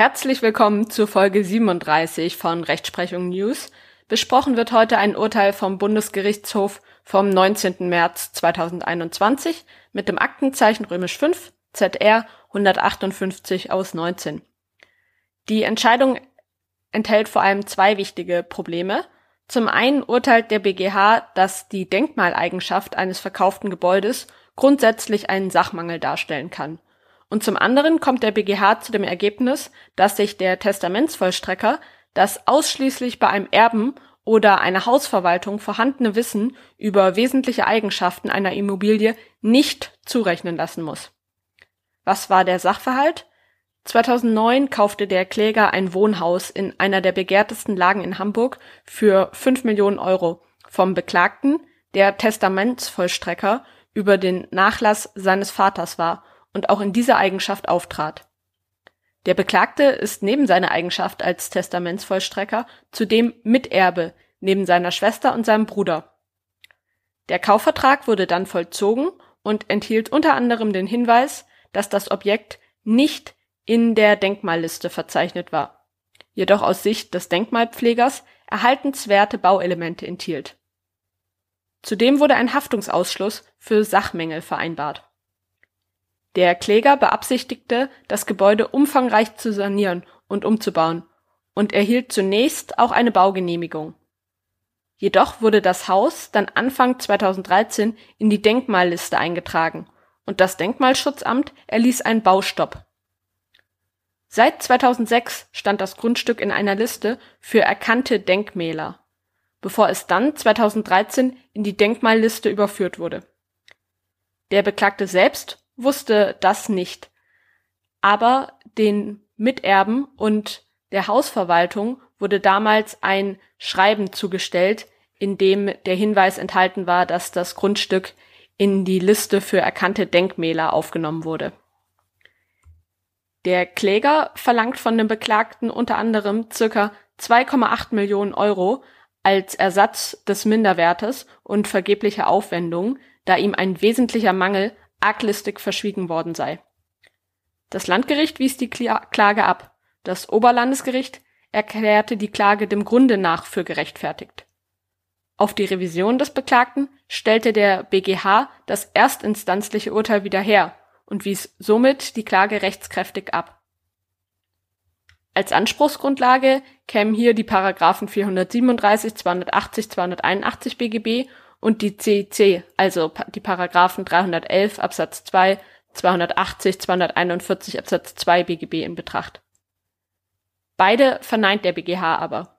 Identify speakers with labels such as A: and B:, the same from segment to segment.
A: Herzlich willkommen zu Folge 37 von Rechtsprechung News. Besprochen wird heute ein Urteil vom Bundesgerichtshof vom 19. März 2021 mit dem Aktenzeichen römisch 5 ZR 158 aus 19. Die Entscheidung enthält vor allem zwei wichtige Probleme. Zum einen urteilt der BGH, dass die Denkmaleigenschaft eines verkauften Gebäudes grundsätzlich einen Sachmangel darstellen kann. Und zum anderen kommt der BGH zu dem Ergebnis, dass sich der Testamentsvollstrecker das ausschließlich bei einem Erben oder einer Hausverwaltung vorhandene Wissen über wesentliche Eigenschaften einer Immobilie nicht zurechnen lassen muss. Was war der Sachverhalt? 2009 kaufte der Kläger ein Wohnhaus in einer der begehrtesten Lagen in Hamburg für 5 Millionen Euro vom Beklagten, der Testamentsvollstrecker über den Nachlass seines Vaters war und auch in dieser Eigenschaft auftrat. Der Beklagte ist neben seiner Eigenschaft als Testamentsvollstrecker zudem Miterbe neben seiner Schwester und seinem Bruder. Der Kaufvertrag wurde dann vollzogen und enthielt unter anderem den Hinweis, dass das Objekt nicht in der Denkmalliste verzeichnet war, jedoch aus Sicht des Denkmalpflegers erhaltenswerte Bauelemente enthielt. Zudem wurde ein Haftungsausschluss für Sachmängel vereinbart der Kläger beabsichtigte, das Gebäude umfangreich zu sanieren und umzubauen und erhielt zunächst auch eine Baugenehmigung. Jedoch wurde das Haus dann Anfang 2013 in die Denkmalliste eingetragen und das Denkmalschutzamt erließ einen Baustopp. Seit 2006 stand das Grundstück in einer Liste für erkannte Denkmäler, bevor es dann 2013 in die Denkmalliste überführt wurde. Der Beklagte selbst wusste das nicht. Aber den Miterben und der Hausverwaltung wurde damals ein Schreiben zugestellt, in dem der Hinweis enthalten war, dass das Grundstück in die Liste für erkannte Denkmäler aufgenommen wurde. Der Kläger verlangt von dem Beklagten unter anderem circa 2,8 Millionen Euro als Ersatz des Minderwertes und vergeblicher Aufwendungen, da ihm ein wesentlicher Mangel arglistig verschwiegen worden sei. Das Landgericht wies die Klage ab. Das Oberlandesgericht erklärte die Klage dem Grunde nach für gerechtfertigt. Auf die Revision des Beklagten stellte der BGH das erstinstanzliche Urteil wieder her und wies somit die Klage rechtskräftig ab. Als Anspruchsgrundlage kämen hier die Paragraphen 437, 280, 281 BGB und die CIC, also die Paragraphen 311 Absatz 2, 280, 241 Absatz 2 BGB in Betracht. Beide verneint der BGH aber.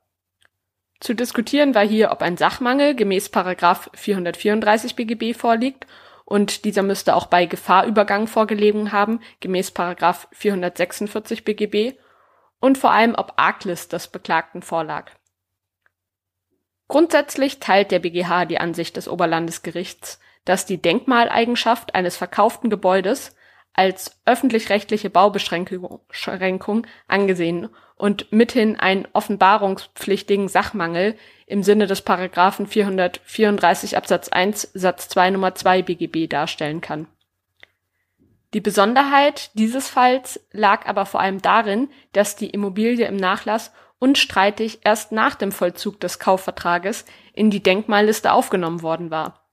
A: Zu diskutieren war hier, ob ein Sachmangel gemäß Paragraph 434 BGB vorliegt und dieser müsste auch bei Gefahrübergang vorgelegen haben, gemäß Paragraph 446 BGB und vor allem, ob Arglist des Beklagten vorlag. Grundsätzlich teilt der BGH die Ansicht des Oberlandesgerichts, dass die Denkmaleigenschaft eines verkauften Gebäudes als öffentlich-rechtliche Baubeschränkung angesehen und mithin einen offenbarungspflichtigen Sachmangel im Sinne des Paragraphen 434 Absatz 1 Satz 2 Nummer 2 BGB darstellen kann. Die Besonderheit dieses Falls lag aber vor allem darin, dass die Immobilie im Nachlass unstreitig erst nach dem Vollzug des Kaufvertrages in die Denkmalliste aufgenommen worden war,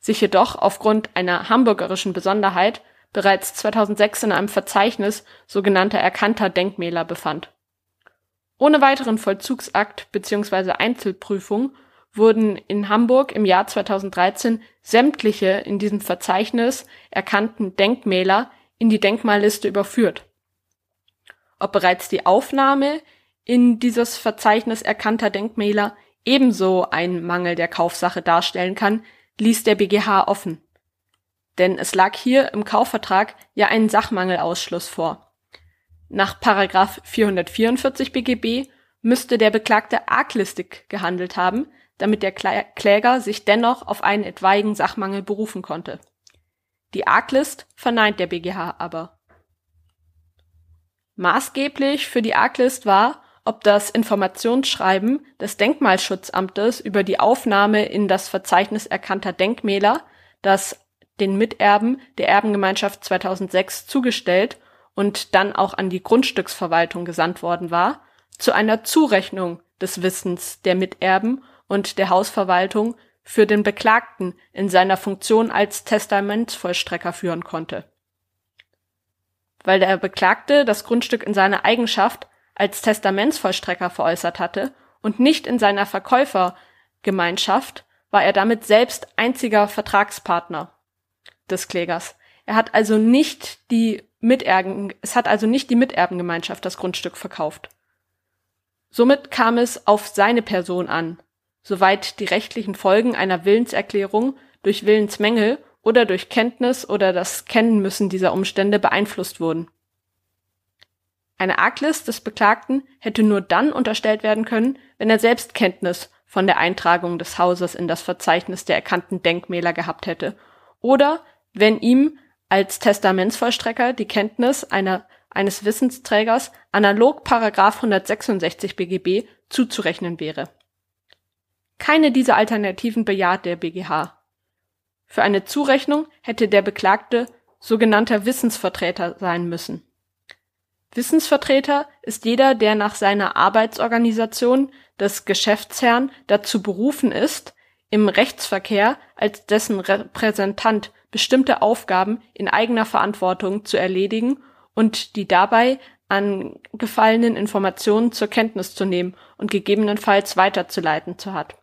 A: sich jedoch aufgrund einer hamburgerischen Besonderheit bereits 2006 in einem Verzeichnis sogenannter erkannter Denkmäler befand. Ohne weiteren Vollzugsakt bzw. Einzelprüfung wurden in Hamburg im Jahr 2013 sämtliche in diesem Verzeichnis erkannten Denkmäler in die Denkmalliste überführt. Ob bereits die Aufnahme in dieses Verzeichnis erkannter Denkmäler ebenso einen Mangel der Kaufsache darstellen kann, ließ der BGH offen. Denn es lag hier im Kaufvertrag ja ein Sachmangelausschluss vor. Nach Paragraph 444 BGB müsste der Beklagte arglistig gehandelt haben, damit der Kläger sich dennoch auf einen etwaigen Sachmangel berufen konnte. Die Arglist verneint der BGH aber. Maßgeblich für die Arglist war, ob das Informationsschreiben des Denkmalschutzamtes über die Aufnahme in das Verzeichnis erkannter Denkmäler, das den Miterben der Erbengemeinschaft 2006 zugestellt und dann auch an die Grundstücksverwaltung gesandt worden war, zu einer Zurechnung des Wissens der Miterben und der Hausverwaltung für den Beklagten in seiner Funktion als Testamentsvollstrecker führen konnte. Weil der Beklagte das Grundstück in seiner Eigenschaft als Testamentsvollstrecker veräußert hatte und nicht in seiner Verkäufergemeinschaft, war er damit selbst einziger Vertragspartner des Klägers. Er hat also nicht die Miterben, es hat also nicht die Miterbengemeinschaft das Grundstück verkauft. Somit kam es auf seine Person an, soweit die rechtlichen Folgen einer Willenserklärung durch Willensmängel oder durch Kenntnis oder das Kennenmüssen dieser Umstände beeinflusst wurden. Eine Arglist des Beklagten hätte nur dann unterstellt werden können, wenn er selbst Kenntnis von der Eintragung des Hauses in das Verzeichnis der erkannten Denkmäler gehabt hätte oder wenn ihm als Testamentsvollstrecker die Kenntnis einer, eines Wissensträgers analog Paragraph 166 BGB zuzurechnen wäre. Keine dieser Alternativen bejaht der BGH. Für eine Zurechnung hätte der Beklagte sogenannter Wissensvertreter sein müssen. Wissensvertreter ist jeder, der nach seiner Arbeitsorganisation des Geschäftsherrn dazu berufen ist, im Rechtsverkehr als dessen Repräsentant bestimmte Aufgaben in eigener Verantwortung zu erledigen und die dabei angefallenen Informationen zur Kenntnis zu nehmen und gegebenenfalls weiterzuleiten zu hat.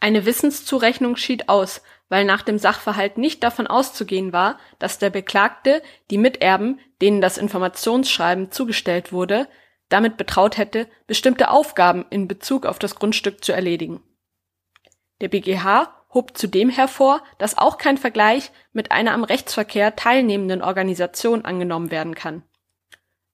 A: Eine Wissenszurechnung schied aus, weil nach dem Sachverhalt nicht davon auszugehen war, dass der Beklagte die Miterben, denen das Informationsschreiben zugestellt wurde, damit betraut hätte, bestimmte Aufgaben in Bezug auf das Grundstück zu erledigen. Der BGH hob zudem hervor, dass auch kein Vergleich mit einer am Rechtsverkehr teilnehmenden Organisation angenommen werden kann.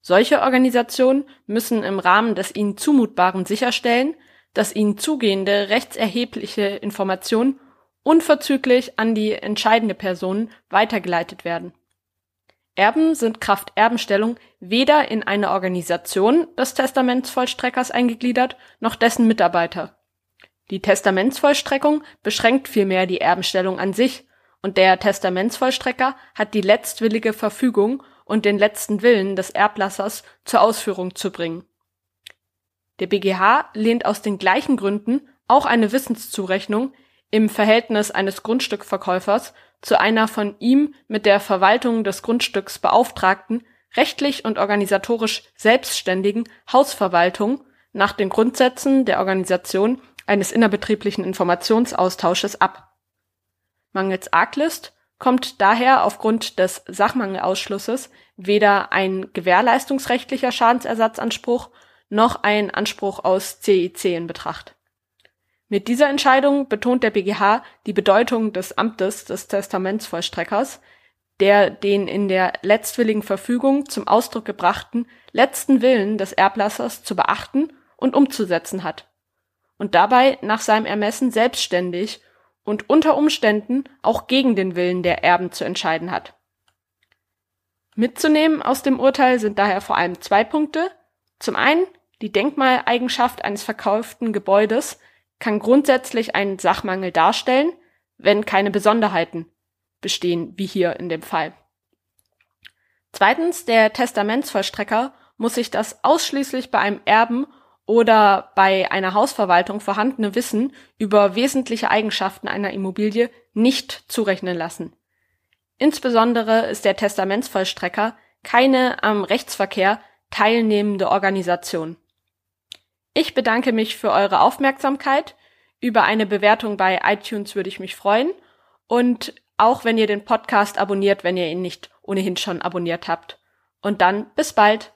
A: Solche Organisationen müssen im Rahmen des ihnen Zumutbaren sicherstellen, dass ihnen zugehende rechtserhebliche Informationen unverzüglich an die entscheidende Person weitergeleitet werden. Erben sind Kraft Erbenstellung weder in eine Organisation des Testamentsvollstreckers eingegliedert, noch dessen Mitarbeiter. Die Testamentsvollstreckung beschränkt vielmehr die Erbenstellung an sich, und der Testamentsvollstrecker hat die letztwillige Verfügung und den letzten Willen des Erblassers zur Ausführung zu bringen. Der BGH lehnt aus den gleichen Gründen auch eine Wissenszurechnung im Verhältnis eines Grundstückverkäufers zu einer von ihm mit der Verwaltung des Grundstücks beauftragten, rechtlich und organisatorisch selbstständigen Hausverwaltung nach den Grundsätzen der Organisation eines innerbetrieblichen Informationsaustausches ab. Mangels Arglist kommt daher aufgrund des Sachmangelausschlusses weder ein gewährleistungsrechtlicher Schadensersatzanspruch noch ein Anspruch aus CIC in Betracht. Mit dieser Entscheidung betont der BGH die Bedeutung des Amtes des Testamentsvollstreckers, der den in der letztwilligen Verfügung zum Ausdruck gebrachten letzten Willen des Erblassers zu beachten und umzusetzen hat und dabei nach seinem Ermessen selbstständig und unter Umständen auch gegen den Willen der Erben zu entscheiden hat. Mitzunehmen aus dem Urteil sind daher vor allem zwei Punkte. Zum einen, die Denkmaleigenschaft eines verkauften Gebäudes kann grundsätzlich einen Sachmangel darstellen, wenn keine Besonderheiten bestehen, wie hier in dem Fall. Zweitens, der Testamentsvollstrecker muss sich das ausschließlich bei einem Erben oder bei einer Hausverwaltung vorhandene Wissen über wesentliche Eigenschaften einer Immobilie nicht zurechnen lassen. Insbesondere ist der Testamentsvollstrecker keine am Rechtsverkehr teilnehmende Organisation. Ich bedanke mich für eure Aufmerksamkeit. Über eine Bewertung bei iTunes würde ich mich freuen. Und auch wenn ihr den Podcast abonniert, wenn ihr ihn nicht ohnehin schon abonniert habt. Und dann bis bald.